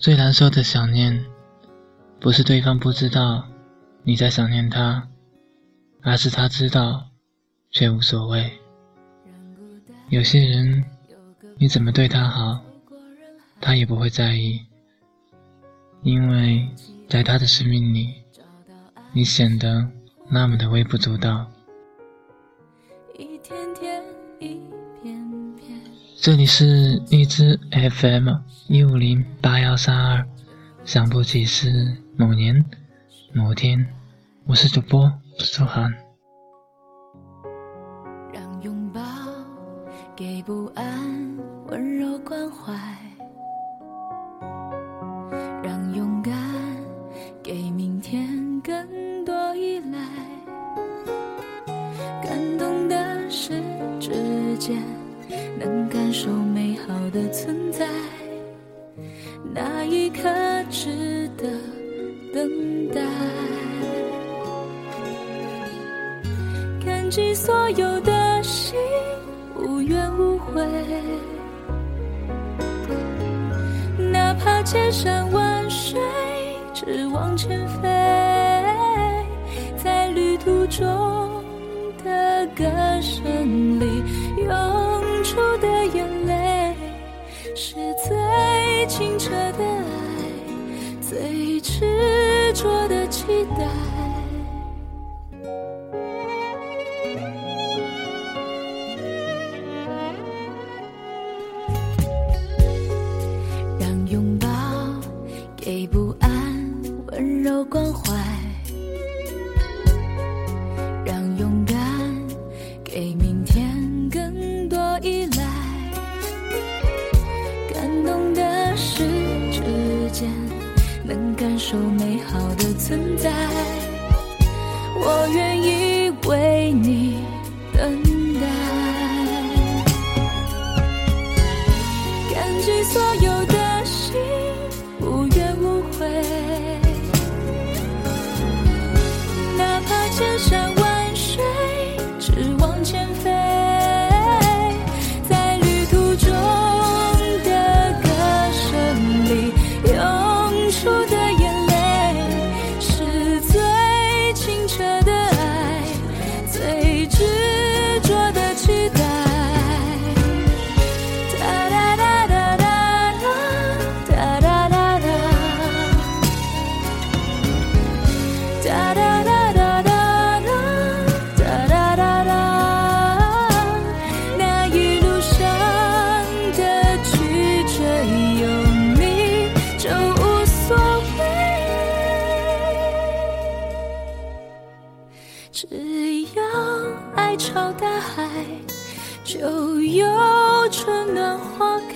最难受的想念，不是对方不知道你在想念他，而是他知道却无所谓。有些人，你怎么对他好，他也不会在意，因为在他的生命里，你显得那么的微不足道。这里是荔枝 FM 一五零八幺三二，想不起是某年某天，我是主播苏涵。让拥抱给不安温柔关怀，让勇敢给一刻值得等待。感激所有的心，无怨无悔。哪怕千山万水，只往前飞，在旅途中的歌声里。涌出的眼泪，是最清澈的爱最执着的期待。让拥抱给不安温柔关怀让勇敢给你间能感，受美好的存在，我愿意为你朝大海，就有春暖花开。